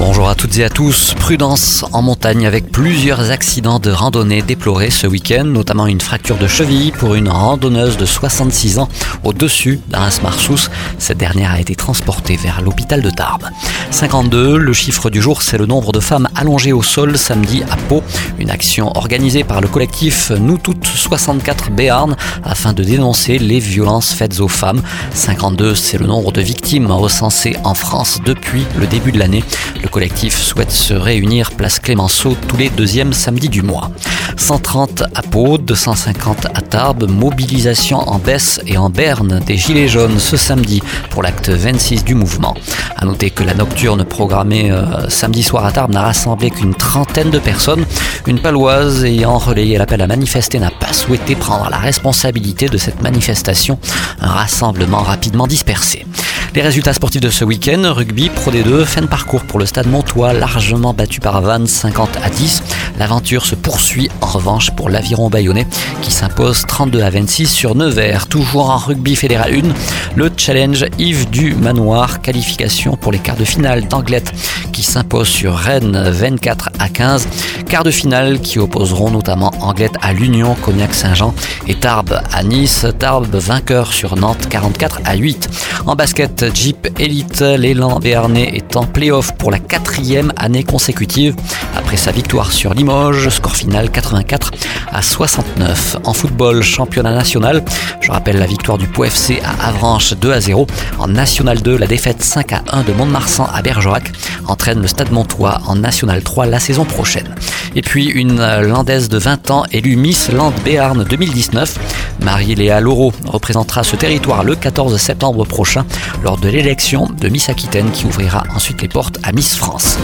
Bonjour à toutes et à tous. Prudence en montagne avec plusieurs accidents de randonnée déplorés ce week-end, notamment une fracture de cheville pour une randonneuse de 66 ans au-dessus d'un Marsous. Cette dernière a été transportée vers l'hôpital de Tarbes. 52, le chiffre du jour, c'est le nombre de femmes allongées au sol samedi à Pau. Une action organisée par le collectif Nous Toutes 64 Béarn afin de dénoncer les violences faites aux femmes. 52, c'est le nombre de victimes recensées en France depuis le début de l'année. Le collectif souhaite se réunir place Clémenceau tous les deuxièmes samedis du mois. 130 à Pau, 250 à Tarbes, mobilisation en baisse et en berne des Gilets jaunes ce samedi pour l'acte 26 du mouvement. À noter que la nocturne programmée euh, samedi soir à Tarbes n'a rassemblé qu'une trentaine de personnes. Une paloise ayant relayé l'appel à manifester n'a pas souhaité prendre la responsabilité de cette manifestation. Un rassemblement rapidement dispersé. Les résultats sportifs de ce week-end, rugby, Pro D2, fin de parcours pour le stade Montois, largement battu par Vannes 50 à 10. L'aventure se poursuit en revanche pour l'aviron bayonnais qui s'impose 32 à 26 sur Nevers. Toujours en rugby fédéral 1, le challenge Yves du Manoir, qualification pour les quarts de finale d'Anglette qui s'impose sur Rennes 24 à 15. Quarts de finale qui opposeront notamment Anglette à l'Union, Cognac-Saint-Jean et Tarbes à Nice. Tarbes vainqueur sur Nantes 44 à 8. En basket, Jeep Elite, l'élan béarnais est en playoff pour la quatrième année consécutive après sa victoire sur Limoges, score final 84 à 69. En football, championnat national, je rappelle la victoire du Pau FC à Avranches 2 à 0. En National 2, la défaite 5 à 1 de Mont-de-Marsan à Bergerac entraîne le Stade Montois en National 3 la saison prochaine. Et puis une landaise de 20 ans élue Miss Land Béarn 2019. Marie-Léa Laureau représentera ce territoire le 14 septembre prochain lors de l'élection de Miss Aquitaine qui ouvrira ensuite les portes à Miss France.